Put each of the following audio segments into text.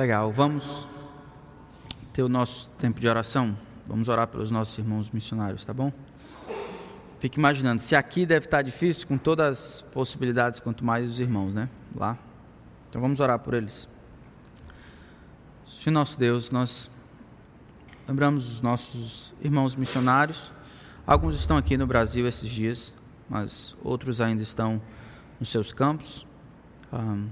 Legal, vamos ter o nosso tempo de oração. Vamos orar pelos nossos irmãos missionários, tá bom? Fique imaginando, se aqui deve estar difícil, com todas as possibilidades, quanto mais os irmãos, né? Lá. Então vamos orar por eles. Senhor nosso Deus, nós lembramos os nossos irmãos missionários. Alguns estão aqui no Brasil esses dias, mas outros ainda estão nos seus campos. Um,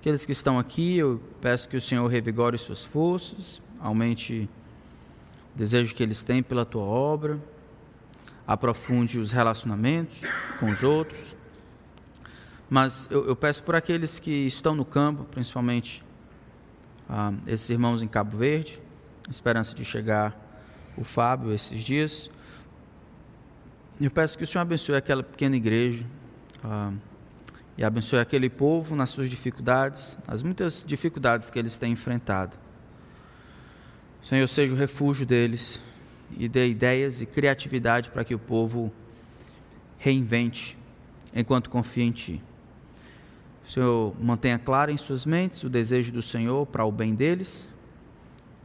aqueles que estão aqui, eu peço que o Senhor revigore suas forças, aumente o desejo que eles têm pela tua obra, aprofunde os relacionamentos com os outros. Mas eu, eu peço por aqueles que estão no campo, principalmente ah, esses irmãos em Cabo Verde, esperança de chegar o Fábio esses dias. Eu peço que o Senhor abençoe aquela pequena igreja ah, e abençoe aquele povo nas suas dificuldades, as muitas dificuldades que eles têm enfrentado. Senhor, seja o refúgio deles e dê ideias e criatividade para que o povo reinvente enquanto confia em Ti. Senhor mantenha claro em suas mentes o desejo do Senhor para o bem deles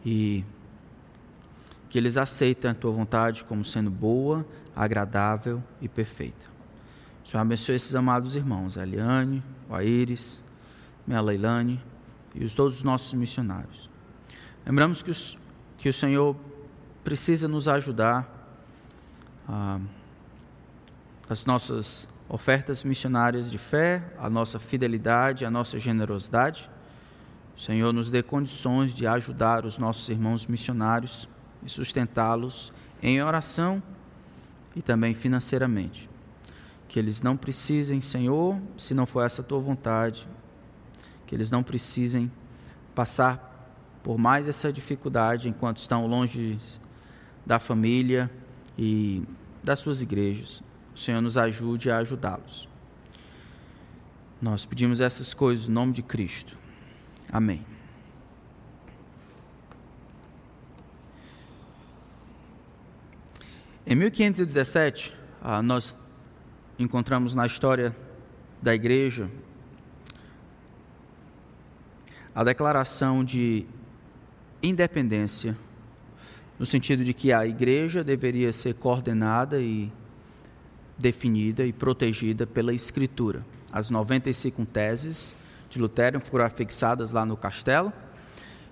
e que eles aceitem a Tua vontade como sendo boa, agradável e perfeita. Senhor abençoe esses amados irmãos, a Eliane, o Aires, minha Leilane e os, todos os nossos missionários. Lembramos que os que o Senhor precisa nos ajudar a, as nossas ofertas missionárias de fé, a nossa fidelidade, a nossa generosidade. O Senhor nos dê condições de ajudar os nossos irmãos missionários e sustentá-los em oração e também financeiramente. Que eles não precisem, Senhor, se não for essa tua vontade, que eles não precisem passar por mais essa dificuldade enquanto estão longe da família e das suas igrejas. O Senhor nos ajude a ajudá-los. Nós pedimos essas coisas no nome de Cristo. Amém. Em 1517, ah, nós encontramos na história da igreja a declaração de independência, no sentido de que a igreja deveria ser coordenada e definida e protegida pela Escritura. As 95 teses de Lutero foram fixadas lá no castelo,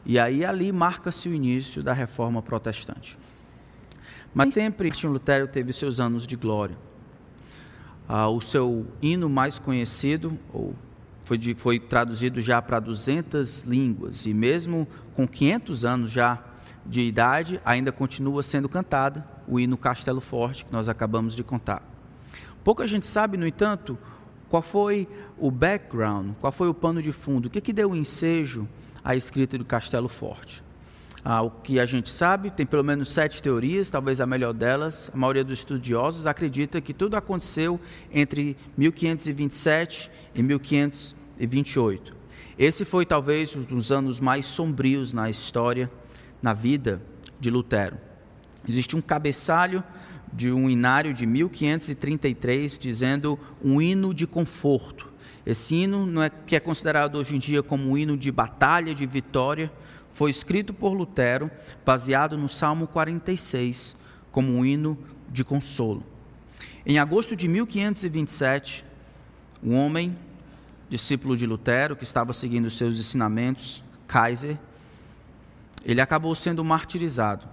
e aí ali marca-se o início da reforma protestante. Mas sempre Martin Lutero teve seus anos de glória. Ah, o seu hino mais conhecido, ou foi, de, foi traduzido já para 200 línguas e mesmo com 500 anos já de idade, ainda continua sendo cantada o hino Castelo Forte que nós acabamos de contar. Pouca gente sabe, no entanto, qual foi o background, qual foi o pano de fundo, o que, que deu ensejo à escrita do Castelo Forte. Ah, o que a gente sabe, tem pelo menos sete teorias, talvez a melhor delas. A maioria dos estudiosos acredita que tudo aconteceu entre 1527 e 1528. Esse foi talvez um dos anos mais sombrios na história, na vida de Lutero. Existe um cabeçalho de um inário de 1533 dizendo um hino de conforto. Esse hino não é que é considerado hoje em dia como um hino de batalha, de vitória, foi escrito por Lutero, baseado no Salmo 46, como um hino de consolo. Em agosto de 1527, um homem, discípulo de Lutero, que estava seguindo seus ensinamentos, Kaiser, ele acabou sendo martirizado.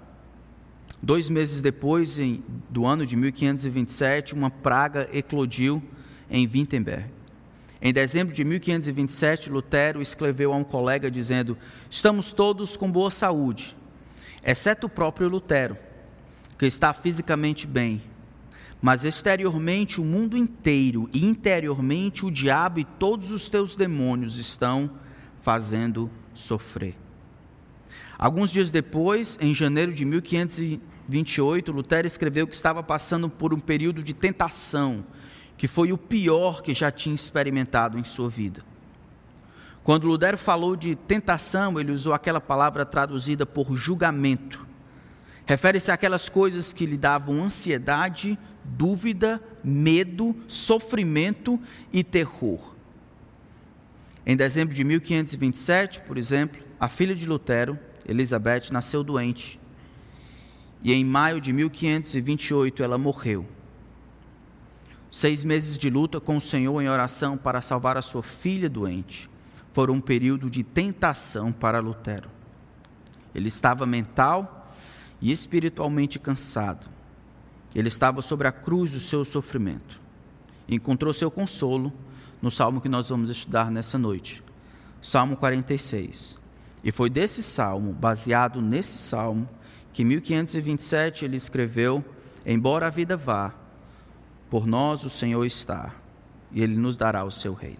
Dois meses depois, em, do ano de 1527, uma praga eclodiu em Wittenberg. Em dezembro de 1527, Lutero escreveu a um colega dizendo: Estamos todos com boa saúde, exceto o próprio Lutero, que está fisicamente bem, mas exteriormente o mundo inteiro e interiormente o diabo e todos os teus demônios estão fazendo sofrer. Alguns dias depois, em janeiro de 1528, Lutero escreveu que estava passando por um período de tentação que foi o pior que já tinha experimentado em sua vida. Quando Lutero falou de tentação, ele usou aquela palavra traduzida por julgamento. Refere-se àquelas coisas que lhe davam ansiedade, dúvida, medo, sofrimento e terror. Em dezembro de 1527, por exemplo, a filha de Lutero, Elizabeth, nasceu doente. E em maio de 1528 ela morreu. Seis meses de luta com o Senhor em oração para salvar a sua filha doente foram um período de tentação para Lutero. Ele estava mental e espiritualmente cansado. Ele estava sobre a cruz do seu sofrimento. Encontrou seu consolo no salmo que nós vamos estudar nessa noite, Salmo 46. E foi desse salmo, baseado nesse salmo, que em 1527 ele escreveu: Embora a vida vá, por nós o Senhor está, e Ele nos dará o seu reino.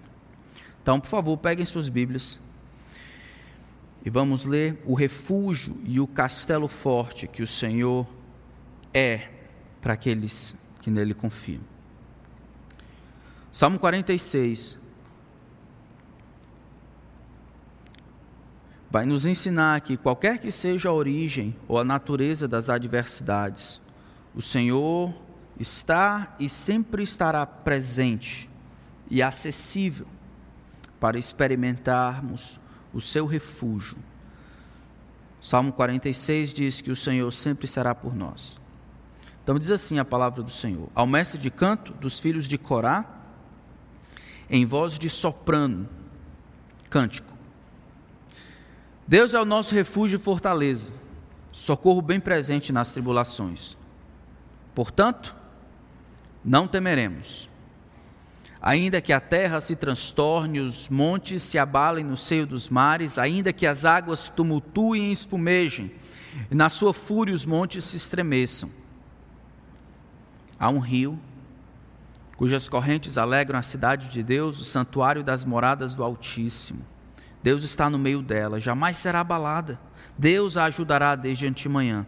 Então, por favor, peguem suas Bíblias e vamos ler o refúgio e o castelo forte que o Senhor é para aqueles que nele confiam. Salmo 46 vai nos ensinar que qualquer que seja a origem ou a natureza das adversidades, o Senhor está e sempre estará presente e acessível para experimentarmos o seu refúgio. Salmo 46 diz que o Senhor sempre será por nós. Então diz assim a palavra do Senhor: Ao mestre de canto dos filhos de Corá, em voz de soprano, cântico. Deus é o nosso refúgio e fortaleza, socorro bem presente nas tribulações. Portanto, não temeremos. Ainda que a terra se transtorne, os montes se abalem no seio dos mares, ainda que as águas tumultuem e espumejem, e na sua fúria os montes se estremeçam. Há um rio, cujas correntes alegram a cidade de Deus, o santuário das moradas do Altíssimo. Deus está no meio dela, jamais será abalada. Deus a ajudará desde antemanhã.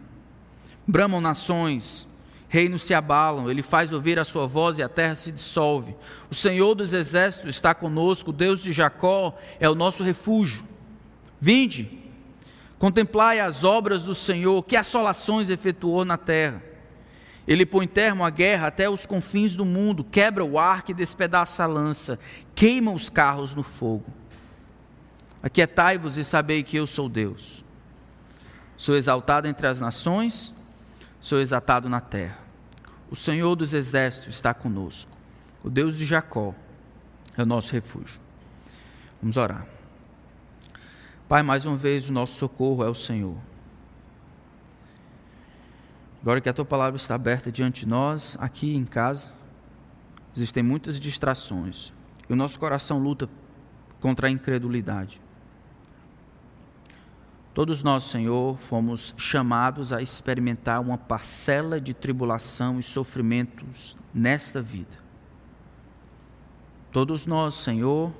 Bramam nações, reinos se abalam, ele faz ouvir a sua voz e a terra se dissolve. O Senhor dos exércitos está conosco, o Deus de Jacó é o nosso refúgio. Vinde, contemplai as obras do Senhor, que assolações efetuou na terra. Ele põe termo à guerra até os confins do mundo, quebra o arco e despedaça a lança, queima os carros no fogo. Aquietai-vos e sabei que eu sou Deus. Sou exaltado entre as nações, sou exaltado na terra. O Senhor dos exércitos está conosco. O Deus de Jacó é o nosso refúgio. Vamos orar. Pai, mais uma vez o nosso socorro é o Senhor. Agora que a tua palavra está aberta diante de nós, aqui em casa, existem muitas distrações. E o nosso coração luta contra a incredulidade. Todos nós, Senhor, fomos chamados a experimentar uma parcela de tribulação e sofrimentos nesta vida. Todos nós, Senhor,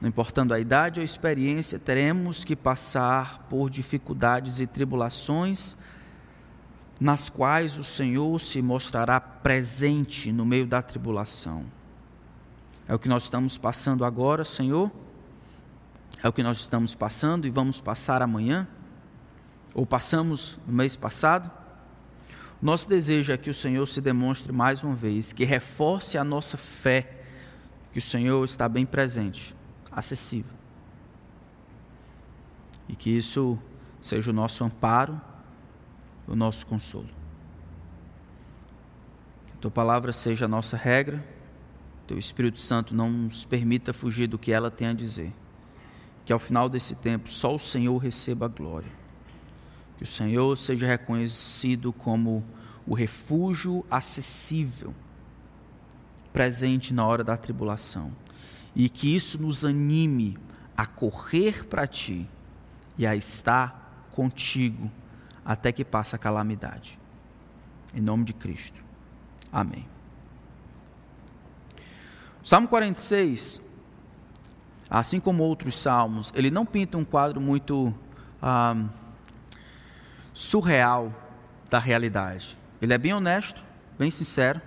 não importando a idade ou a experiência, teremos que passar por dificuldades e tribulações nas quais o Senhor se mostrará presente no meio da tribulação. É o que nós estamos passando agora, Senhor é o que nós estamos passando e vamos passar amanhã, ou passamos no mês passado. Nosso desejo é que o Senhor se demonstre mais uma vez, que reforce a nossa fé, que o Senhor está bem presente, acessível. E que isso seja o nosso amparo, o nosso consolo. Que a tua palavra seja a nossa regra, teu Espírito Santo não nos permita fugir do que ela tem a dizer que ao final desse tempo só o Senhor receba a glória. Que o Senhor seja reconhecido como o refúgio acessível, presente na hora da tribulação. E que isso nos anime a correr para Ti e a estar contigo até que passe a calamidade. Em nome de Cristo. Amém. Salmo 46 assim como outros salmos, ele não pinta um quadro muito ah, surreal da realidade. Ele é bem honesto, bem sincero.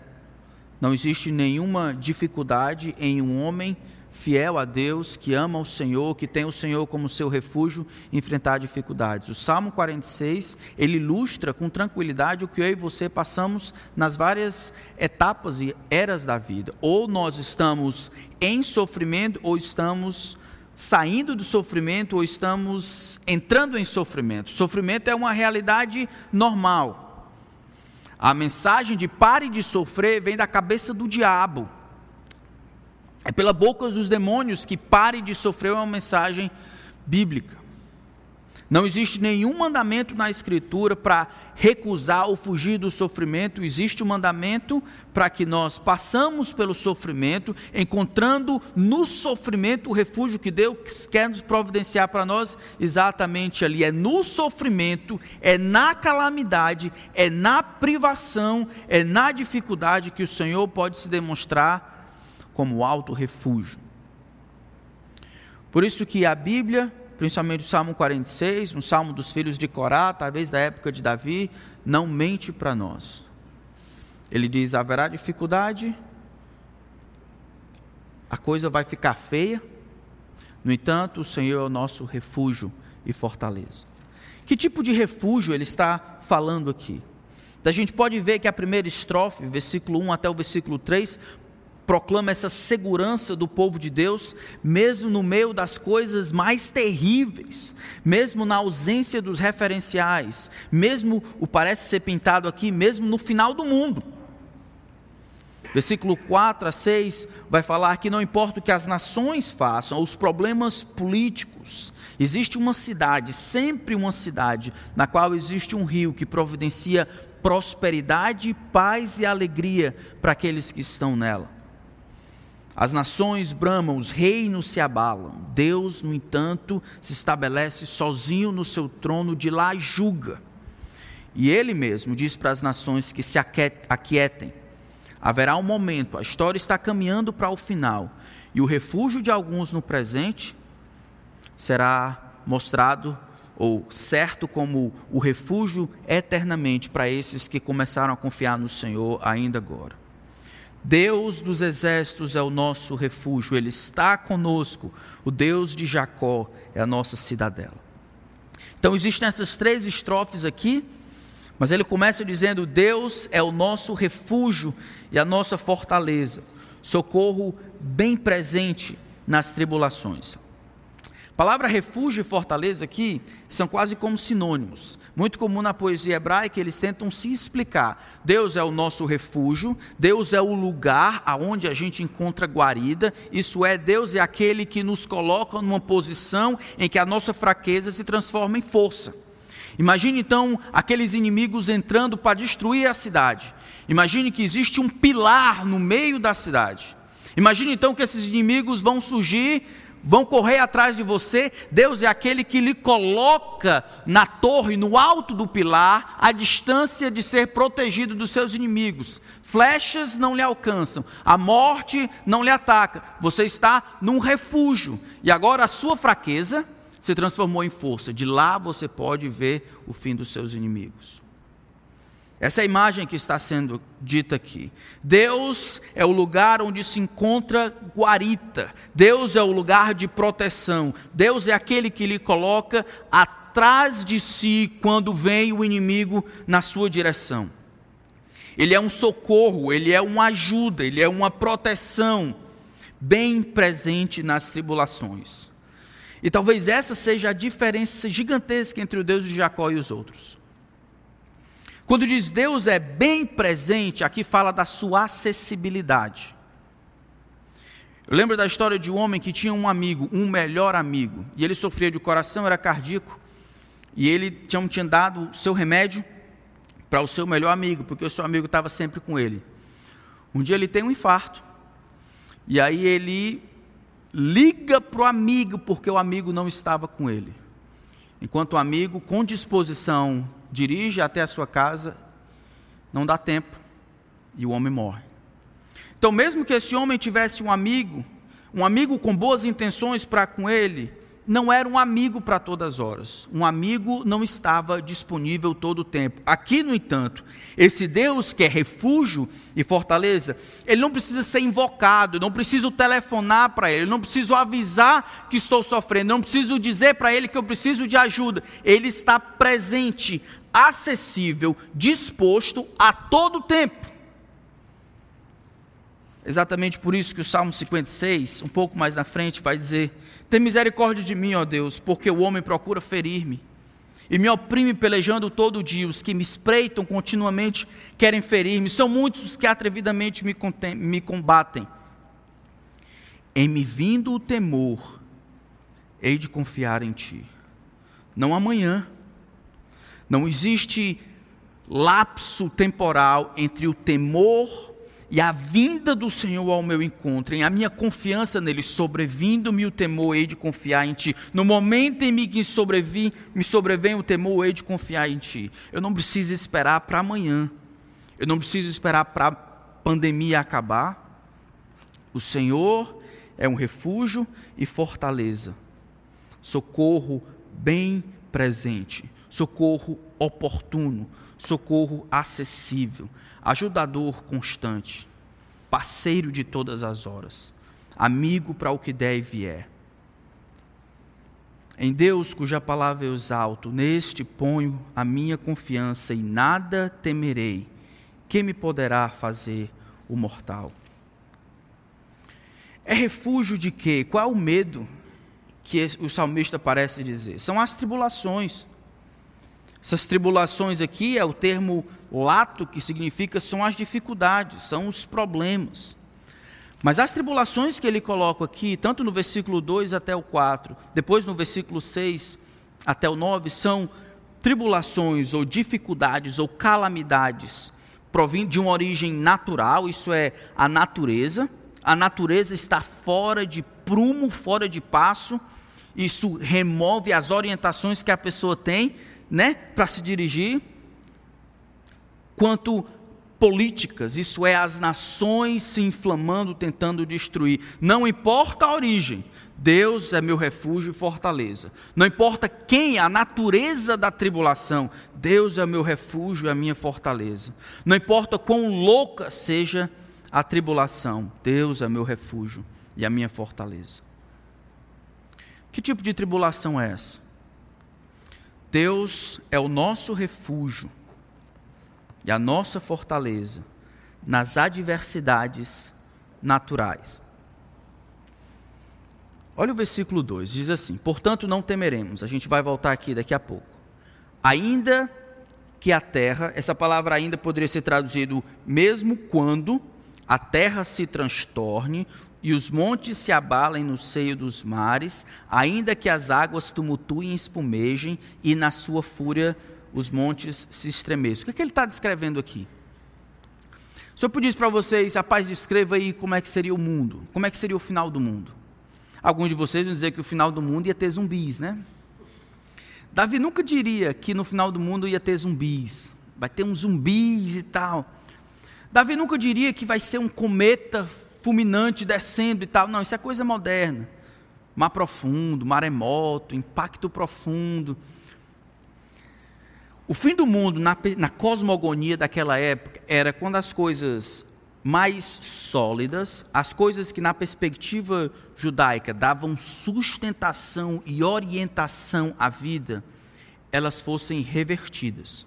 Não existe nenhuma dificuldade em um homem fiel a Deus, que ama o Senhor, que tem o Senhor como seu refúgio, enfrentar dificuldades. O Salmo 46, ele ilustra com tranquilidade o que eu e você passamos nas várias etapas e eras da vida. Ou nós estamos em sofrimento ou estamos saindo do sofrimento ou estamos entrando em sofrimento. Sofrimento é uma realidade normal. A mensagem de pare de sofrer vem da cabeça do diabo. É pela boca dos demônios que pare de sofrer uma mensagem bíblica. Não existe nenhum mandamento na Escritura para recusar ou fugir do sofrimento. Existe um mandamento para que nós passamos pelo sofrimento, encontrando no sofrimento o refúgio que Deus quer nos providenciar para nós, exatamente ali. É no sofrimento, é na calamidade, é na privação, é na dificuldade que o Senhor pode se demonstrar como alto refúgio. Por isso que a Bíblia principalmente o Salmo 46, um salmo dos filhos de Corá, talvez da época de Davi, não mente para nós. Ele diz: haverá dificuldade, a coisa vai ficar feia, no entanto, o Senhor é o nosso refúgio e fortaleza. Que tipo de refúgio ele está falando aqui? A gente pode ver que a primeira estrofe, versículo 1 até o versículo 3, proclama essa segurança do povo de Deus, mesmo no meio das coisas mais terríveis, mesmo na ausência dos referenciais, mesmo o parece ser pintado aqui, mesmo no final do mundo. Versículo 4 a 6 vai falar que não importa o que as nações façam, os problemas políticos, existe uma cidade, sempre uma cidade, na qual existe um rio que providencia prosperidade, paz e alegria para aqueles que estão nela. As nações bramam, os reinos se abalam. Deus, no entanto, se estabelece sozinho no seu trono, de lá julga. E ele mesmo diz para as nações que se aquietem. Haverá um momento, a história está caminhando para o final, e o refúgio de alguns no presente será mostrado ou certo como o refúgio eternamente para esses que começaram a confiar no Senhor ainda agora. Deus dos exércitos é o nosso refúgio, Ele está conosco. O Deus de Jacó é a nossa cidadela. Então existem essas três estrofes aqui, mas ele começa dizendo: Deus é o nosso refúgio e a nossa fortaleza, socorro bem presente nas tribulações. A palavra refúgio e fortaleza aqui são quase como sinônimos. Muito comum na poesia hebraica, eles tentam se explicar. Deus é o nosso refúgio, Deus é o lugar aonde a gente encontra guarida, isso é, Deus é aquele que nos coloca numa posição em que a nossa fraqueza se transforma em força. Imagine então aqueles inimigos entrando para destruir a cidade. Imagine que existe um pilar no meio da cidade. Imagine então que esses inimigos vão surgir vão correr atrás de você. Deus é aquele que lhe coloca na torre, no alto do pilar, a distância de ser protegido dos seus inimigos. Flechas não lhe alcançam, a morte não lhe ataca. Você está num refúgio. E agora a sua fraqueza se transformou em força. De lá você pode ver o fim dos seus inimigos. Essa é a imagem que está sendo dita aqui. Deus é o lugar onde se encontra guarita. Deus é o lugar de proteção. Deus é aquele que lhe coloca atrás de si quando vem o inimigo na sua direção. Ele é um socorro, ele é uma ajuda, ele é uma proteção bem presente nas tribulações. E talvez essa seja a diferença gigantesca entre o Deus de Jacó e os outros. Quando diz Deus é bem presente, aqui fala da sua acessibilidade. Eu lembro da história de um homem que tinha um amigo, um melhor amigo, e ele sofria de coração, era cardíaco, e ele tinha, tinha dado seu remédio para o seu melhor amigo, porque o seu amigo estava sempre com ele. Um dia ele tem um infarto, e aí ele liga para o amigo, porque o amigo não estava com ele. Enquanto o amigo, com disposição, dirige até a sua casa, não dá tempo e o homem morre. Então, mesmo que esse homem tivesse um amigo, um amigo com boas intenções para com ele, não era um amigo para todas as horas. Um amigo não estava disponível todo o tempo. Aqui, no entanto, esse Deus que é refúgio e fortaleza, ele não precisa ser invocado, não preciso telefonar para ele, não preciso avisar que estou sofrendo, não preciso dizer para ele que eu preciso de ajuda. Ele está presente, acessível, disposto a todo tempo. Exatamente por isso que o Salmo 56, um pouco mais na frente, vai dizer: Tem misericórdia de mim, ó Deus, porque o homem procura ferir-me e me oprime pelejando todo dia. Os que me espreitam continuamente querem ferir-me. São muitos os que atrevidamente me, me combatem. Em me vindo o temor, hei de confiar em Ti. Não amanhã. Não existe lapso temporal entre o temor e a vinda do Senhor ao meu encontro, em a minha confiança nele, sobrevindo-me o temor, hei de confiar em ti. No momento em que sobrevi, me sobrevém o temor, hei de confiar em ti. Eu não preciso esperar para amanhã. Eu não preciso esperar para a pandemia acabar. O Senhor é um refúgio e fortaleza. Socorro bem presente, socorro oportuno, socorro acessível ajudador constante, parceiro de todas as horas, amigo para o que der e vier. Em Deus, cuja palavra eu exalto, neste ponho a minha confiança e nada temerei. Quem me poderá fazer o mortal? É refúgio de quê? Qual é o medo que o salmista parece dizer? São as tribulações. Essas tribulações aqui é o termo lato, que significa são as dificuldades, são os problemas. Mas as tribulações que ele coloca aqui, tanto no versículo 2 até o 4, depois no versículo 6 até o 9, são tribulações ou dificuldades ou calamidades provindo de uma origem natural, isso é a natureza. A natureza está fora de prumo, fora de passo. Isso remove as orientações que a pessoa tem, né, para se dirigir quanto políticas, isso é, as nações se inflamando, tentando destruir. Não importa a origem, Deus é meu refúgio e fortaleza. Não importa quem, a natureza da tribulação, Deus é meu refúgio e a minha fortaleza. Não importa quão louca seja a tribulação, Deus é meu refúgio e a minha fortaleza. Que tipo de tribulação é essa? Deus é o nosso refúgio e a nossa fortaleza nas adversidades naturais. Olha o versículo 2, diz assim: Portanto, não temeremos. A gente vai voltar aqui daqui a pouco. Ainda que a terra, essa palavra ainda poderia ser traduzido mesmo quando a terra se transtorne e os montes se abalem no seio dos mares, ainda que as águas tumultuem e espumejem e na sua fúria os montes se estremeçam. O que, é que ele está descrevendo aqui? Se eu pedisse para vocês, rapaz, descreva aí como é que seria o mundo, como é que seria o final do mundo. Alguns de vocês vão dizer que o final do mundo ia ter zumbis, né? Davi nunca diria que no final do mundo ia ter zumbis, vai ter uns zumbis e tal. Davi nunca diria que vai ser um cometa fulminante descendo e tal. Não, isso é coisa moderna. Mar profundo, maremoto, impacto profundo. O fim do mundo na, na cosmogonia daquela época era quando as coisas mais sólidas, as coisas que na perspectiva judaica davam sustentação e orientação à vida, elas fossem revertidas.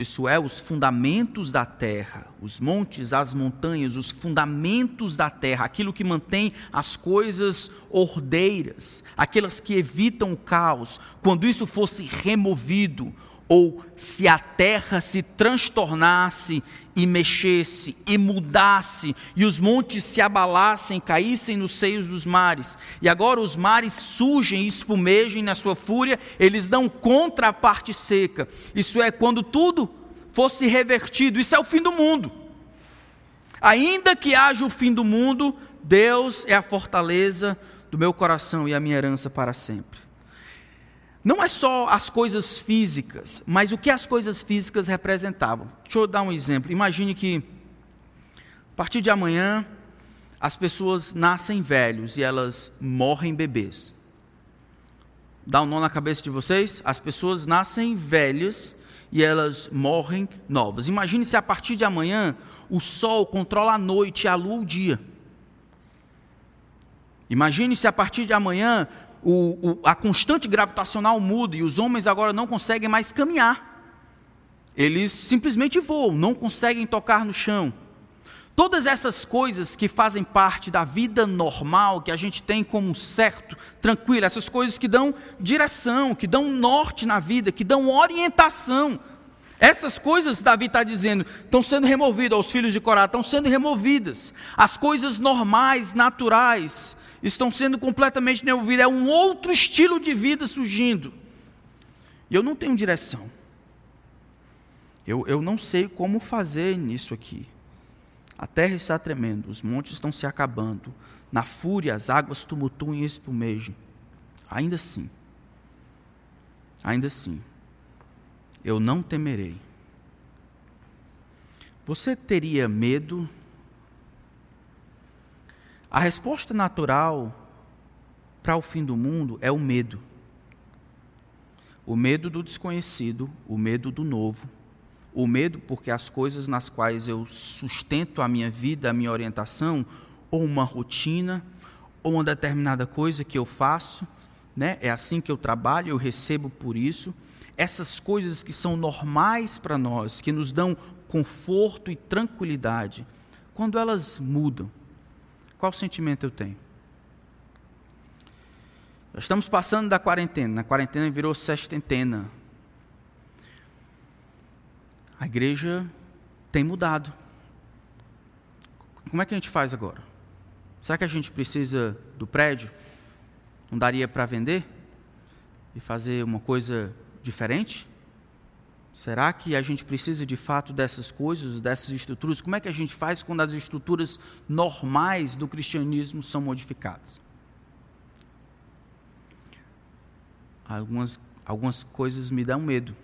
Isso é, os fundamentos da terra, os montes, as montanhas, os fundamentos da terra, aquilo que mantém as coisas ordeiras, aquelas que evitam o caos, quando isso fosse removido, ou se a terra se transtornasse e mexesse e mudasse, e os montes se abalassem, caíssem nos seios dos mares, e agora os mares surgem e espumejem na sua fúria, eles dão contra a parte seca. Isso é quando tudo fosse revertido, isso é o fim do mundo. Ainda que haja o fim do mundo, Deus é a fortaleza do meu coração e a minha herança para sempre. Não é só as coisas físicas, mas o que as coisas físicas representavam. Deixa eu dar um exemplo. Imagine que, a partir de amanhã, as pessoas nascem velhos e elas morrem bebês. Dá um nó na cabeça de vocês? As pessoas nascem velhas e elas morrem novas. Imagine se a partir de amanhã o sol controla a noite e a lua o dia. Imagine se a partir de amanhã o, o, a constante gravitacional muda e os homens agora não conseguem mais caminhar. Eles simplesmente voam, não conseguem tocar no chão. Todas essas coisas que fazem parte da vida normal, que a gente tem como certo, tranquilo, essas coisas que dão direção, que dão norte na vida, que dão orientação. Essas coisas, Davi está dizendo, estão sendo removidas, aos filhos de Corá, estão sendo removidas. As coisas normais, naturais, estão sendo completamente removidas. É um outro estilo de vida surgindo. E eu não tenho direção. Eu, eu não sei como fazer nisso aqui. A terra está tremendo, os montes estão se acabando. Na fúria, as águas tumultuam e espumejem. Ainda assim, ainda assim, eu não temerei. Você teria medo? A resposta natural para o fim do mundo é o medo. O medo do desconhecido, o medo do novo. O medo porque as coisas nas quais eu sustento a minha vida, a minha orientação, ou uma rotina, ou uma determinada coisa que eu faço, né? é assim que eu trabalho, eu recebo por isso essas coisas que são normais para nós, que nos dão conforto e tranquilidade, quando elas mudam, qual sentimento eu tenho? Nós estamos passando da quarentena, na quarentena virou sextentena. A igreja tem mudado. Como é que a gente faz agora? Será que a gente precisa do prédio? Não daria para vender? E fazer uma coisa diferente? Será que a gente precisa de fato dessas coisas, dessas estruturas? Como é que a gente faz quando as estruturas normais do cristianismo são modificadas? Algumas, algumas coisas me dão medo.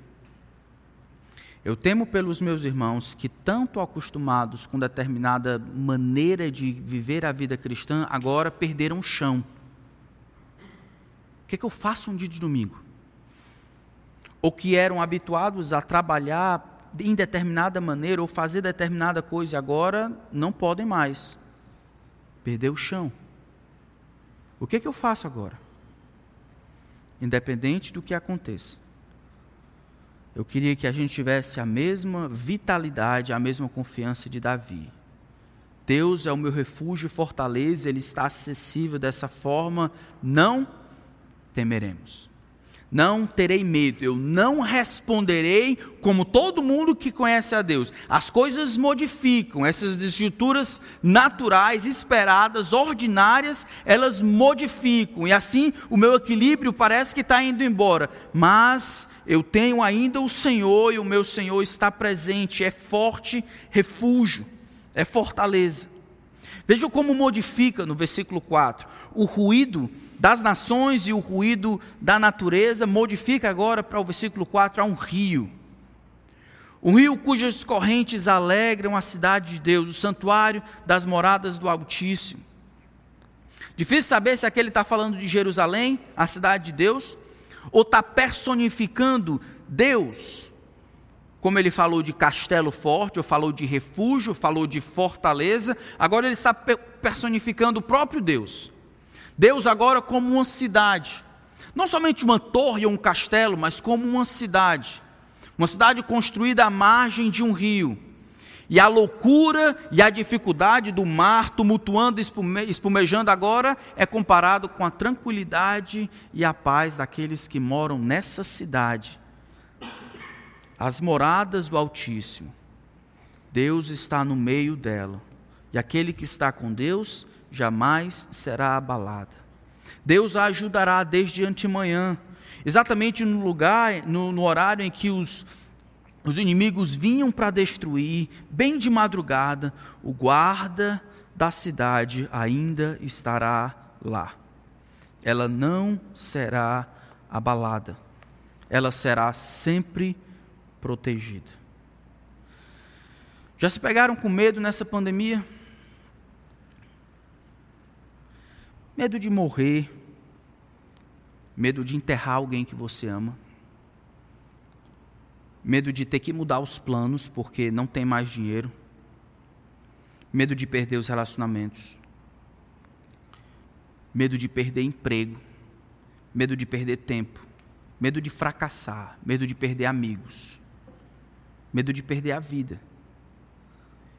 Eu temo pelos meus irmãos que, tanto acostumados com determinada maneira de viver a vida cristã, agora perderam o chão. O que, é que eu faço um dia de domingo? Ou que eram habituados a trabalhar em determinada maneira ou fazer determinada coisa, agora não podem mais. Perdeu o chão. O que, que eu faço agora? Independente do que aconteça. Eu queria que a gente tivesse a mesma vitalidade, a mesma confiança de Davi. Deus é o meu refúgio e fortaleza, Ele está acessível dessa forma, não temeremos. Não terei medo, eu não responderei como todo mundo que conhece a Deus. As coisas modificam, essas estruturas naturais, esperadas, ordinárias, elas modificam, e assim o meu equilíbrio parece que está indo embora. Mas eu tenho ainda o Senhor, e o meu Senhor está presente, é forte refúgio, é fortaleza. Veja como modifica no versículo 4: o ruído das nações e o ruído da natureza, modifica agora para o versículo 4 a um rio. Um rio cujas correntes alegram a cidade de Deus, o santuário das moradas do Altíssimo. Difícil saber se aquele está falando de Jerusalém, a cidade de Deus, ou está personificando Deus, como ele falou de castelo forte, ou falou de refúgio, falou de fortaleza, agora ele está personificando o próprio Deus. Deus agora como uma cidade, não somente uma torre ou um castelo, mas como uma cidade, uma cidade construída à margem de um rio. E a loucura e a dificuldade do mar tumultuando, espumejando agora, é comparado com a tranquilidade e a paz daqueles que moram nessa cidade. As moradas do Altíssimo. Deus está no meio dela. E aquele que está com Deus jamais será abalada. Deus a ajudará desde antemanhã, exatamente no lugar, no, no horário em que os, os inimigos vinham para destruir, bem de madrugada, o guarda da cidade ainda estará lá. Ela não será abalada, ela será sempre protegida. Já se pegaram com medo nessa pandemia? Medo de morrer, medo de enterrar alguém que você ama, medo de ter que mudar os planos porque não tem mais dinheiro, medo de perder os relacionamentos, medo de perder emprego, medo de perder tempo, medo de fracassar, medo de perder amigos, medo de perder a vida.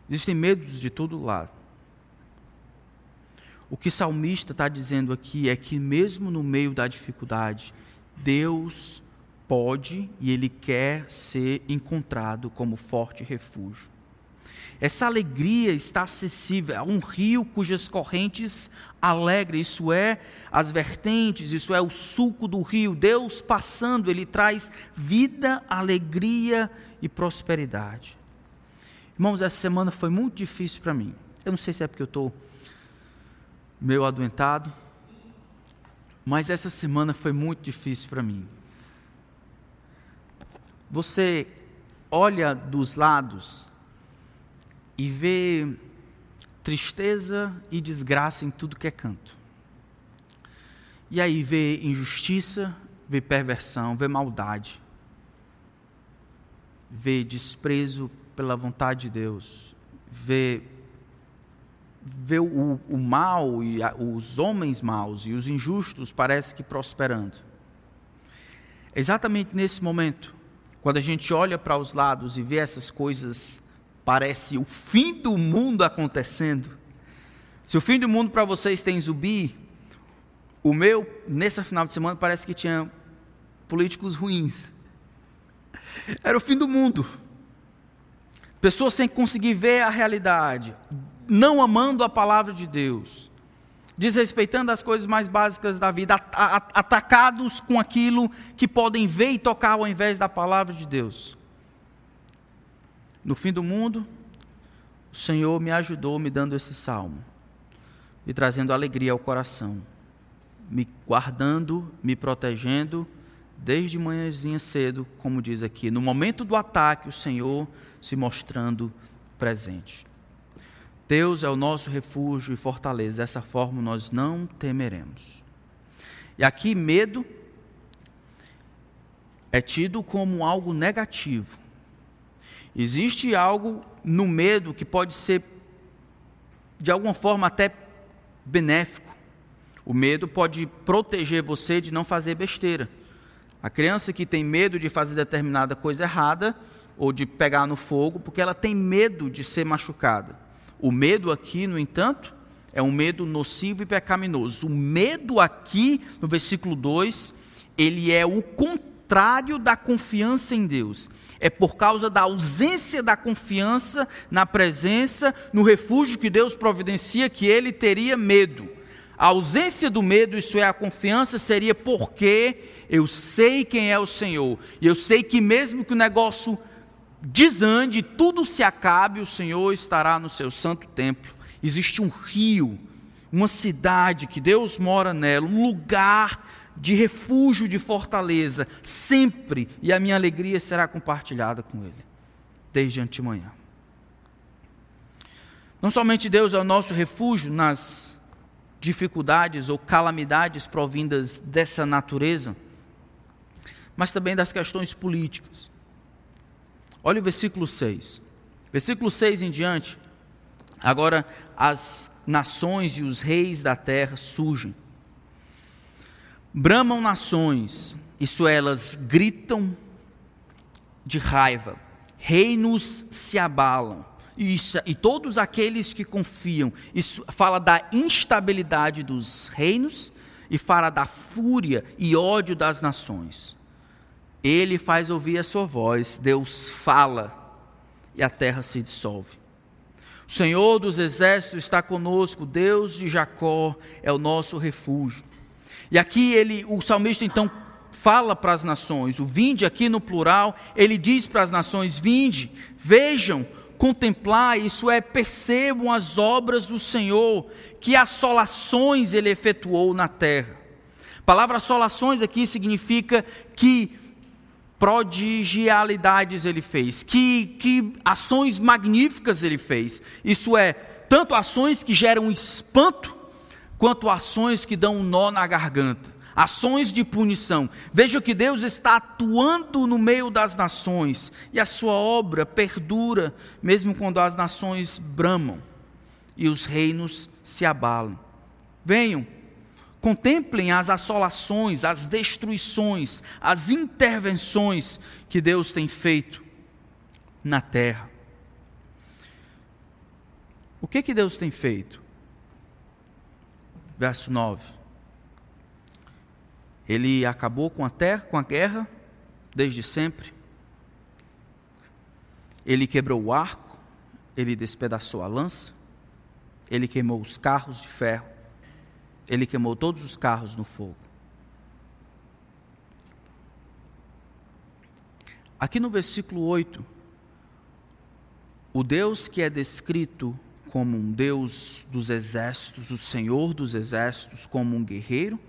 Existem medos de todo lado. O que o salmista está dizendo aqui é que, mesmo no meio da dificuldade, Deus pode e Ele quer ser encontrado como forte refúgio. Essa alegria está acessível a um rio cujas correntes alegram, isso é as vertentes, isso é o suco do rio. Deus passando, ele traz vida, alegria e prosperidade. Irmãos, essa semana foi muito difícil para mim. Eu não sei se é porque eu estou meio adoentado, mas essa semana foi muito difícil para mim. Você olha dos lados e vê tristeza e desgraça em tudo que é canto. E aí vê injustiça, vê perversão, vê maldade, vê desprezo pela vontade de Deus, vê, vê o, o mal e a, os homens maus e os injustos parece que prosperando. Exatamente nesse momento, quando a gente olha para os lados e vê essas coisas parece o fim do mundo acontecendo. Se o fim do mundo para vocês tem zumbi, o meu, nessa final de semana, parece que tinha políticos ruins. Era o fim do mundo. Pessoas sem conseguir ver a realidade, não amando a palavra de Deus, desrespeitando as coisas mais básicas da vida, atacados com aquilo que podem ver e tocar ao invés da palavra de Deus. No fim do mundo, o Senhor me ajudou me dando esse salmo, me trazendo alegria ao coração, me guardando, me protegendo, desde manhãzinha cedo, como diz aqui, no momento do ataque, o Senhor se mostrando presente. Deus é o nosso refúgio e fortaleza, dessa forma nós não temeremos. E aqui, medo é tido como algo negativo. Existe algo no medo que pode ser, de alguma forma, até benéfico. O medo pode proteger você de não fazer besteira. A criança que tem medo de fazer determinada coisa errada ou de pegar no fogo, porque ela tem medo de ser machucada. O medo aqui, no entanto, é um medo nocivo e pecaminoso. O medo aqui, no versículo 2, ele é o contrário da confiança em Deus é por causa da ausência da confiança na presença, no refúgio que Deus providencia, que ele teria medo. A ausência do medo, isso é a confiança, seria porque eu sei quem é o Senhor, e eu sei que mesmo que o negócio desande, tudo se acabe, o Senhor estará no seu santo templo. Existe um rio, uma cidade que Deus mora nela, um lugar de refúgio, de fortaleza, sempre, e a minha alegria será compartilhada com Ele, desde antemanhã. Não somente Deus é o nosso refúgio nas dificuldades ou calamidades provindas dessa natureza, mas também das questões políticas. Olha o versículo 6. Versículo 6 em diante. Agora as nações e os reis da terra surgem Bramam nações, isso elas gritam de raiva, reinos se abalam. Isso, e todos aqueles que confiam, isso fala da instabilidade dos reinos e fala da fúria e ódio das nações. Ele faz ouvir a sua voz, Deus fala e a terra se dissolve. O Senhor dos exércitos está conosco, Deus de Jacó é o nosso refúgio. E aqui ele, o salmista então fala para as nações, o vinde aqui no plural, ele diz para as nações: vinde, vejam, contemplar, isso é, percebam as obras do Senhor, que assolações ele efetuou na terra. A palavra assolações aqui significa que prodigialidades ele fez, que, que ações magníficas ele fez. Isso é, tanto ações que geram espanto, quanto ações que dão um nó na garganta, ações de punição. Veja que Deus está atuando no meio das nações e a sua obra perdura, mesmo quando as nações bramam e os reinos se abalam. Venham, contemplem as assolações, as destruições, as intervenções que Deus tem feito na terra. O que, que Deus tem feito? Verso 9. Ele acabou com a terra, com a guerra, desde sempre. Ele quebrou o arco, ele despedaçou a lança, ele queimou os carros de ferro, ele queimou todos os carros no fogo. Aqui no versículo 8, o Deus que é descrito como um Deus dos exércitos, o Senhor dos exércitos, como um guerreiro,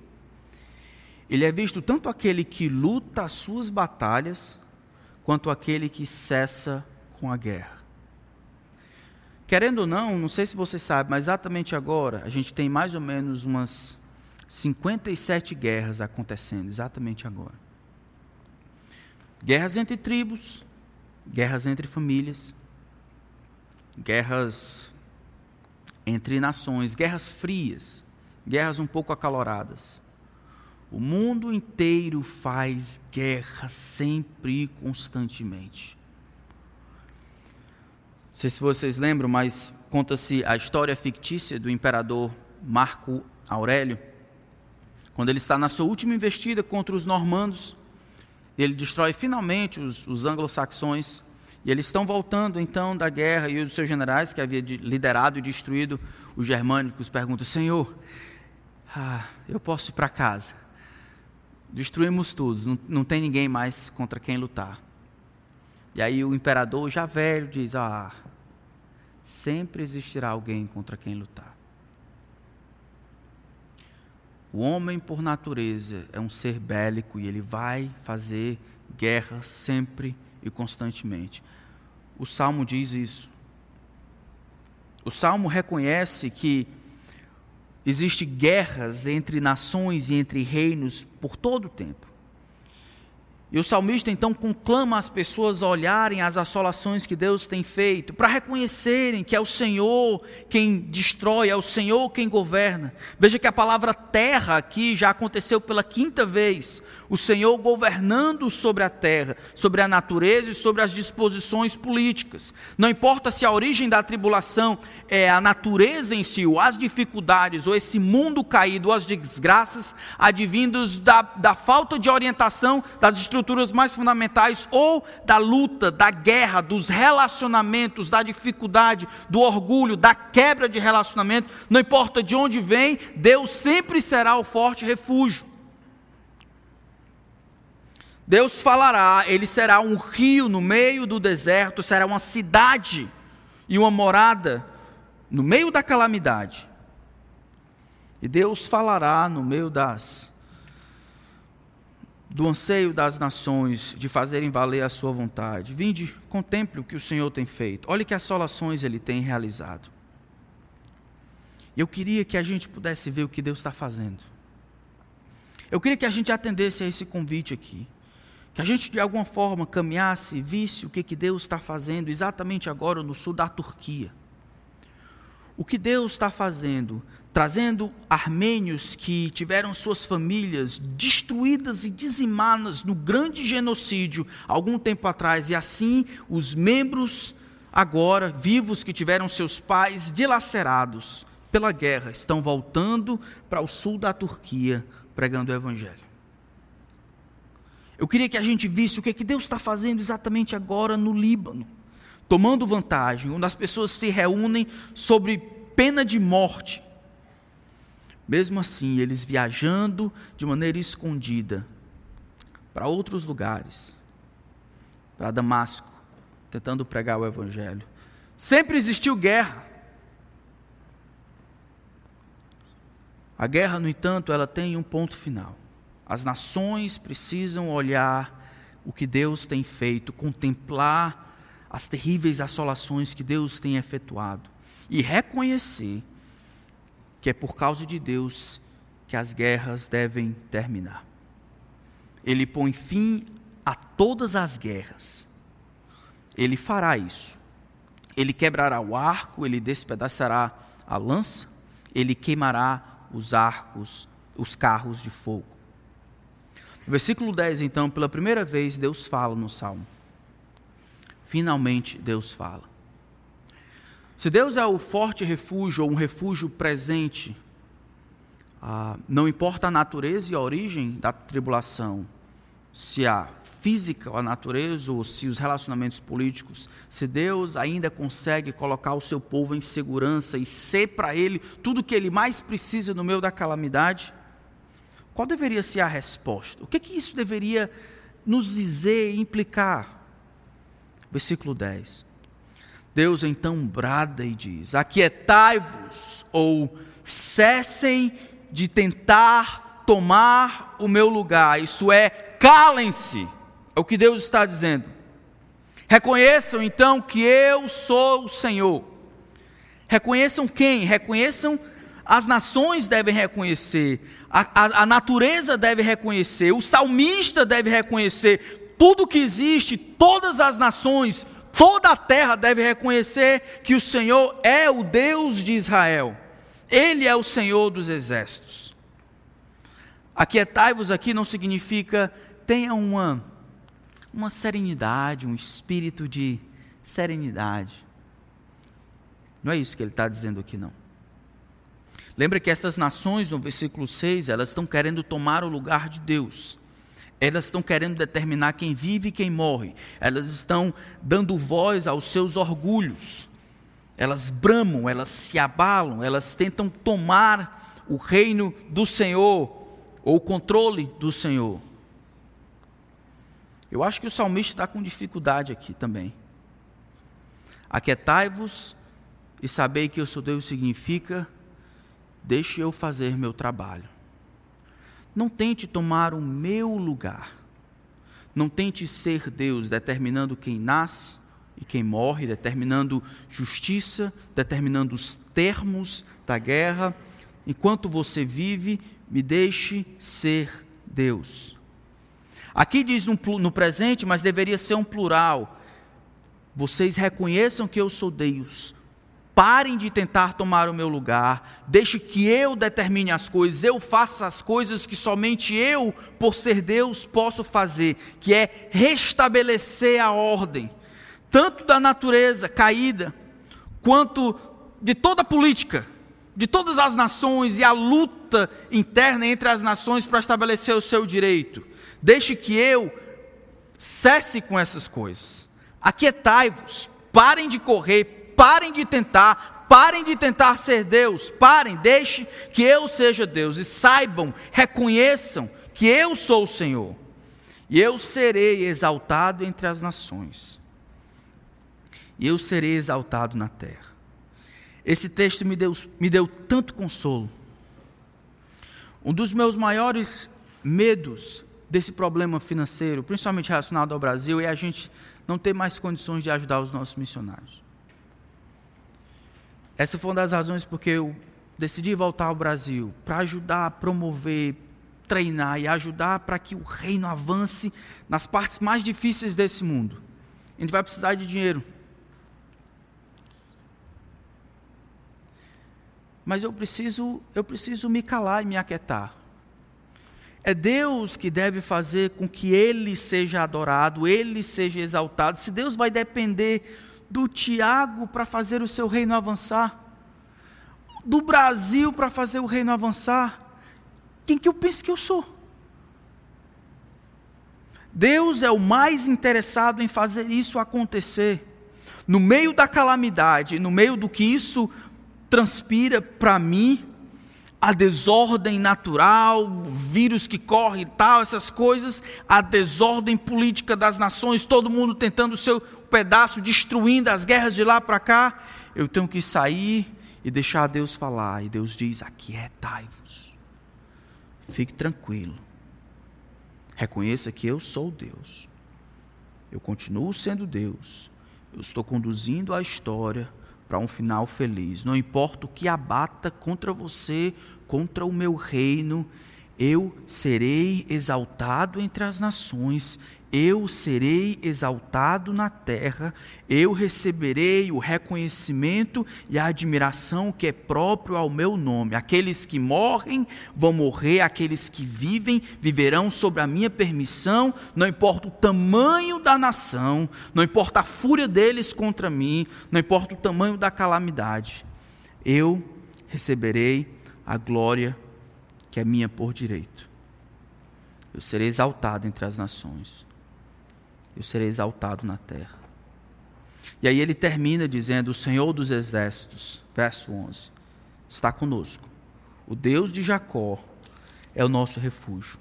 ele é visto tanto aquele que luta as suas batalhas, quanto aquele que cessa com a guerra. Querendo ou não, não sei se você sabe, mas exatamente agora a gente tem mais ou menos umas 57 guerras acontecendo, exatamente agora. Guerras entre tribos, guerras entre famílias, guerras entre nações, guerras frias, guerras um pouco acaloradas. O mundo inteiro faz guerra sempre e constantemente. Não sei se vocês lembram, mas conta-se a história fictícia do imperador Marco Aurélio, quando ele está na sua última investida contra os normandos, ele destrói finalmente os, os anglo-saxões, e eles estão voltando então da guerra, e um dos seus generais, que havia liderado e destruído os germânicos, pergunta: Senhor, ah, eu posso ir para casa? Destruímos tudo, não, não tem ninguém mais contra quem lutar. E aí o imperador, já velho, diz: Ah, sempre existirá alguém contra quem lutar. O homem, por natureza, é um ser bélico e ele vai fazer guerra sempre e constantemente. O salmo diz isso. O salmo reconhece que existe guerras entre nações e entre reinos por todo o tempo. E o salmista então conclama as pessoas a olharem as assolações que Deus tem feito, para reconhecerem que é o Senhor quem destrói, é o Senhor quem governa. Veja que a palavra terra aqui já aconteceu pela quinta vez o Senhor governando sobre a terra, sobre a natureza e sobre as disposições políticas. Não importa se a origem da tribulação é a natureza em si, ou as dificuldades, ou esse mundo caído, ou as desgraças advindos da, da falta de orientação das estruturas mais fundamentais, ou da luta, da guerra, dos relacionamentos, da dificuldade, do orgulho, da quebra de relacionamento, não importa de onde vem, Deus sempre será o forte refúgio. Deus falará, ele será um rio no meio do deserto, será uma cidade e uma morada no meio da calamidade. E Deus falará no meio das do anseio das nações de fazerem valer a sua vontade. Vinde, contemple o que o Senhor tem feito. Olhe que assolações ele tem realizado. Eu queria que a gente pudesse ver o que Deus está fazendo. Eu queria que a gente atendesse a esse convite aqui. Que a gente de alguma forma caminhasse visse o que, que Deus está fazendo exatamente agora no sul da Turquia. O que Deus está fazendo, trazendo armênios que tiveram suas famílias destruídas e dizimadas no grande genocídio algum tempo atrás, e assim os membros agora vivos que tiveram seus pais dilacerados pela guerra estão voltando para o sul da Turquia pregando o Evangelho. Eu queria que a gente visse o que, é que Deus está fazendo exatamente agora no Líbano, tomando vantagem, onde as pessoas se reúnem sobre pena de morte. Mesmo assim, eles viajando de maneira escondida para outros lugares, para Damasco, tentando pregar o Evangelho. Sempre existiu guerra. A guerra, no entanto, ela tem um ponto final. As nações precisam olhar o que Deus tem feito, contemplar as terríveis assolações que Deus tem efetuado e reconhecer que é por causa de Deus que as guerras devem terminar. Ele põe fim a todas as guerras. Ele fará isso. Ele quebrará o arco, ele despedaçará a lança, ele queimará os arcos, os carros de fogo. Versículo 10, então, pela primeira vez, Deus fala no salmo. Finalmente, Deus fala. Se Deus é o forte refúgio ou um refúgio presente, ah, não importa a natureza e a origem da tribulação, se a física, a natureza ou se os relacionamentos políticos, se Deus ainda consegue colocar o seu povo em segurança e ser para ele tudo o que ele mais precisa no meio da calamidade, qual deveria ser a resposta? O que, que isso deveria nos dizer e implicar? Versículo 10. Deus então brada e diz: Aquietai-vos, ou cessem de tentar tomar o meu lugar. Isso é, calem-se. É o que Deus está dizendo. Reconheçam então que eu sou o Senhor. Reconheçam quem? Reconheçam as nações devem reconhecer, a, a, a, natureza deve reconhecer, o salmista deve reconhecer, tudo que existe, todas as nações, Toda a terra deve reconhecer que o Senhor é o Deus de Israel. Ele é o Senhor dos exércitos. Aquietai-vos aqui não significa tenha uma, uma serenidade, um espírito de serenidade. Não é isso que ele está dizendo aqui, não. Lembra que essas nações, no versículo 6, elas estão querendo tomar o lugar de Deus. Elas estão querendo determinar quem vive e quem morre. Elas estão dando voz aos seus orgulhos. Elas bramam, elas se abalam, elas tentam tomar o reino do Senhor ou o controle do Senhor. Eu acho que o salmista está com dificuldade aqui também. Aquietai-vos e sabei que eu sou Deus significa, deixe eu fazer meu trabalho. Não tente tomar o meu lugar. Não tente ser Deus, determinando quem nasce e quem morre, determinando justiça, determinando os termos da guerra. Enquanto você vive, me deixe ser Deus. Aqui diz no, no presente, mas deveria ser um plural. Vocês reconheçam que eu sou Deus, Parem de tentar tomar o meu lugar. Deixe que eu determine as coisas. Eu faça as coisas que somente eu, por ser Deus, posso fazer, que é restabelecer a ordem, tanto da natureza caída, quanto de toda a política, de todas as nações e a luta interna entre as nações para estabelecer o seu direito. Deixe que eu cesse com essas coisas. Aquietai-vos, parem de correr, Parem de tentar, parem de tentar ser Deus, parem, deixe que eu seja Deus e saibam, reconheçam que eu sou o Senhor. E eu serei exaltado entre as nações. E eu serei exaltado na terra. Esse texto me deu, me deu tanto consolo. Um dos meus maiores medos desse problema financeiro, principalmente relacionado ao Brasil, é a gente não ter mais condições de ajudar os nossos missionários. Essa foi uma das razões porque eu decidi voltar ao Brasil para ajudar a promover, treinar e ajudar para que o reino avance nas partes mais difíceis desse mundo. A gente vai precisar de dinheiro. Mas eu preciso, eu preciso me calar e me aquietar. É Deus que deve fazer com que Ele seja adorado, Ele seja exaltado. Se Deus vai depender do Tiago para fazer o seu reino avançar, do Brasil para fazer o reino avançar, quem que eu penso que eu sou? Deus é o mais interessado em fazer isso acontecer. No meio da calamidade, no meio do que isso transpira para mim, a desordem natural, vírus que corre e tal, essas coisas, a desordem política das nações, todo mundo tentando o seu pedaço, destruindo as guerras de lá para cá, eu tenho que sair e deixar Deus falar. E Deus diz: Aquietai-vos, fique tranquilo, reconheça que eu sou Deus, eu continuo sendo Deus, eu estou conduzindo a história para um final feliz. Não importa o que abata contra você, contra o meu reino, eu serei exaltado entre as nações, eu serei exaltado na terra, eu receberei o reconhecimento e a admiração que é próprio ao meu nome. Aqueles que morrem vão morrer, aqueles que vivem viverão sob a minha permissão, não importa o tamanho da nação, não importa a fúria deles contra mim, não importa o tamanho da calamidade. Eu receberei a glória que é minha por direito. Eu serei exaltado entre as nações eu serei exaltado na terra. E aí ele termina dizendo: O Senhor dos Exércitos, verso 11, está conosco. O Deus de Jacó é o nosso refúgio.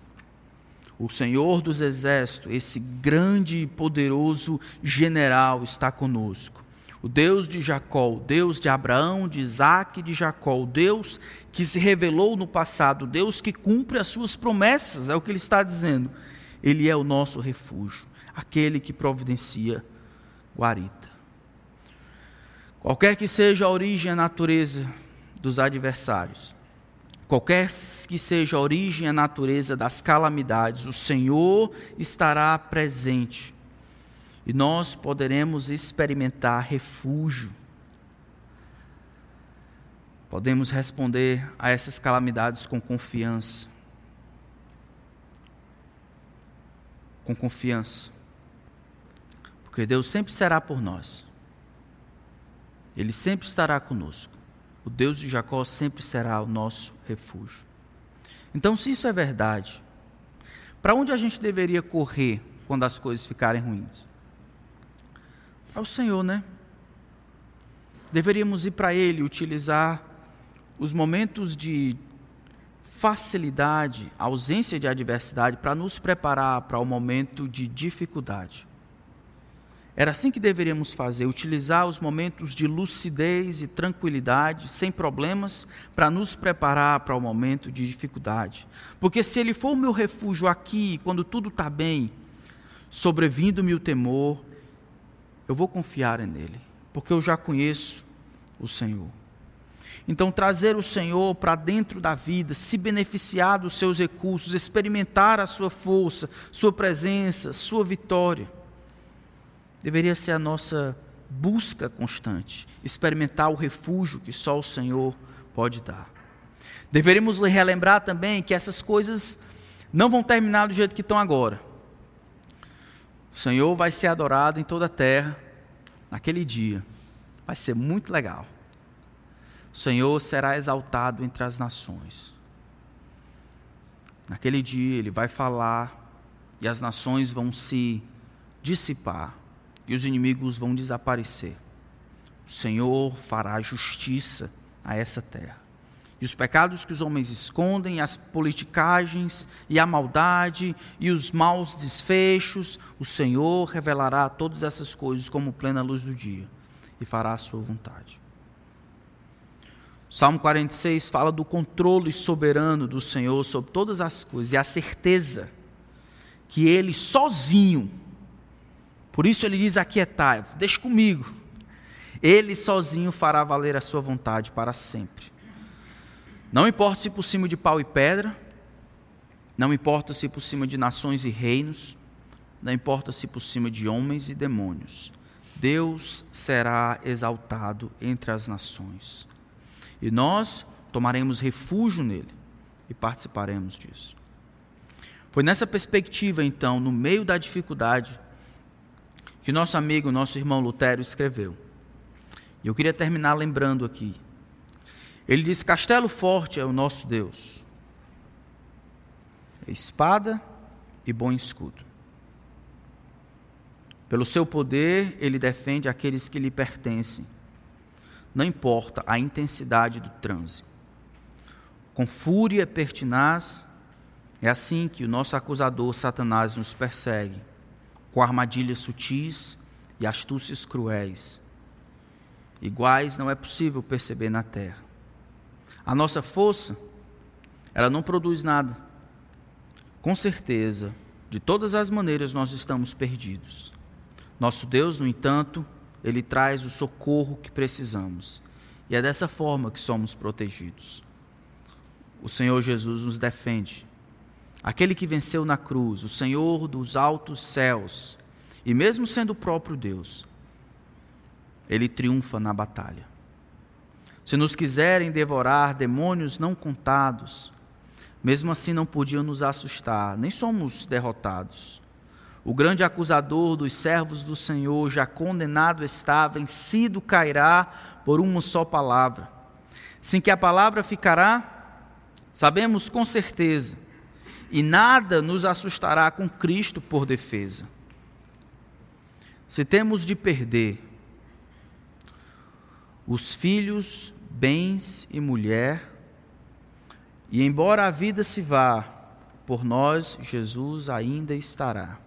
O Senhor dos Exércitos, esse grande e poderoso general, está conosco. O Deus de Jacó, o Deus de Abraão, de Isaac e de Jacó, o Deus que se revelou no passado, o Deus que cumpre as suas promessas, é o que ele está dizendo. Ele é o nosso refúgio aquele que providencia guarita. Qualquer que seja a origem e a natureza dos adversários, qualquer que seja a origem e a natureza das calamidades, o Senhor estará presente e nós poderemos experimentar refúgio. Podemos responder a essas calamidades com confiança. Com confiança. Porque Deus sempre será por nós. Ele sempre estará conosco. O Deus de Jacó sempre será o nosso refúgio. Então, se isso é verdade, para onde a gente deveria correr quando as coisas ficarem ruins? Para o Senhor, né? Deveríamos ir para Ele, utilizar os momentos de facilidade, ausência de adversidade, para nos preparar para o momento de dificuldade. Era assim que deveríamos fazer, utilizar os momentos de lucidez e tranquilidade, sem problemas, para nos preparar para o momento de dificuldade. Porque se Ele for o meu refúgio aqui, quando tudo está bem, sobrevindo-me o temor, eu vou confiar nele, porque eu já conheço o Senhor. Então, trazer o Senhor para dentro da vida, se beneficiar dos seus recursos, experimentar a sua força, sua presença, sua vitória deveria ser a nossa busca constante, experimentar o refúgio que só o Senhor pode dar. Deveríamos relembrar também que essas coisas não vão terminar do jeito que estão agora. O Senhor vai ser adorado em toda a terra naquele dia. Vai ser muito legal. O Senhor será exaltado entre as nações. Naquele dia ele vai falar e as nações vão se dissipar e os inimigos vão desaparecer. O Senhor fará justiça a essa terra. E os pecados que os homens escondem, as politicagens e a maldade e os maus desfechos, o Senhor revelará todas essas coisas como plena luz do dia e fará a sua vontade. O Salmo 46 fala do controle soberano do Senhor sobre todas as coisas e a certeza que ele sozinho por isso ele diz: Aquietai, deixa comigo. Ele sozinho fará valer a sua vontade para sempre. Não importa se por cima de pau e pedra, não importa se por cima de nações e reinos, não importa se por cima de homens e demônios, Deus será exaltado entre as nações. E nós tomaremos refúgio nele e participaremos disso. Foi nessa perspectiva, então, no meio da dificuldade, que nosso amigo, nosso irmão Lutero escreveu. E eu queria terminar lembrando aqui. Ele diz: Castelo forte é o nosso Deus, é espada e bom escudo. Pelo seu poder, ele defende aqueles que lhe pertencem, não importa a intensidade do transe. Com fúria pertinaz, é assim que o nosso acusador Satanás nos persegue com armadilhas sutis e astúcias cruéis. Iguais não é possível perceber na terra. A nossa força, ela não produz nada. Com certeza, de todas as maneiras nós estamos perdidos. Nosso Deus, no entanto, ele traz o socorro que precisamos. E é dessa forma que somos protegidos. O Senhor Jesus nos defende aquele que venceu na cruz, o Senhor dos altos céus, e mesmo sendo o próprio Deus, ele triunfa na batalha. Se nos quiserem devorar demônios não contados, mesmo assim não podiam nos assustar, nem somos derrotados. O grande acusador dos servos do Senhor, já condenado está, vencido cairá por uma só palavra. Sim que a palavra ficará, sabemos com certeza, e nada nos assustará com Cristo por defesa. Se temos de perder os filhos, bens e mulher, e embora a vida se vá, por nós Jesus ainda estará.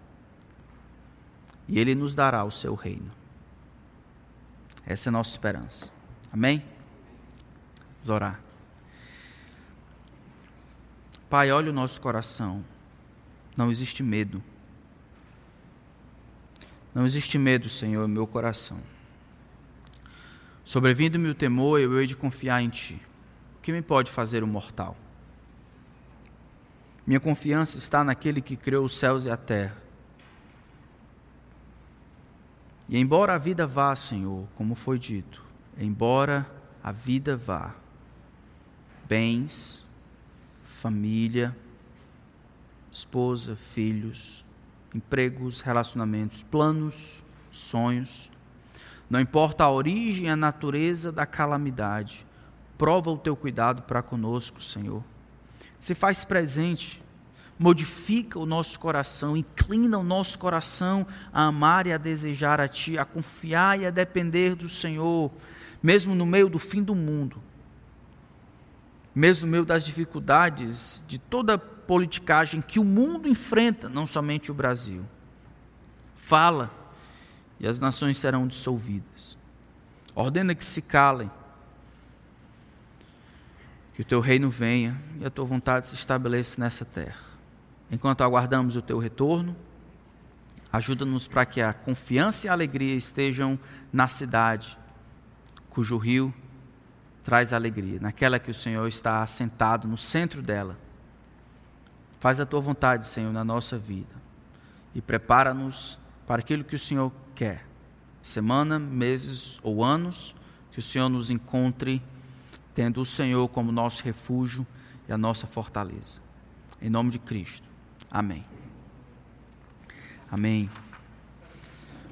E Ele nos dará o seu reino. Essa é a nossa esperança. Amém? Vamos orar. Pai, olha o nosso coração. Não existe medo. Não existe medo, Senhor, meu coração. Sobrevindo-me o temor, eu hei de confiar em Ti. O que me pode fazer o mortal? Minha confiança está naquele que criou os céus e a terra. E embora a vida vá, Senhor, como foi dito, embora a vida vá, bens, família, esposa, filhos, empregos, relacionamentos, planos, sonhos. Não importa a origem e a natureza da calamidade, prova o teu cuidado para conosco, Senhor. Se faz presente, modifica o nosso coração, inclina o nosso coração a amar e a desejar a Ti, a confiar e a depender do Senhor, mesmo no meio do fim do mundo mesmo no meio das dificuldades de toda a politicagem que o mundo enfrenta, não somente o Brasil. Fala e as nações serão dissolvidas. Ordena que se calem, que o teu reino venha e a tua vontade se estabeleça nessa terra. Enquanto aguardamos o teu retorno, ajuda-nos para que a confiança e a alegria estejam na cidade, cujo rio traz alegria, naquela que o Senhor está assentado no centro dela. Faz a tua vontade, Senhor, na nossa vida e prepara-nos para aquilo que o Senhor quer. Semana, meses ou anos, que o Senhor nos encontre tendo o Senhor como nosso refúgio e a nossa fortaleza. Em nome de Cristo. Amém. Amém.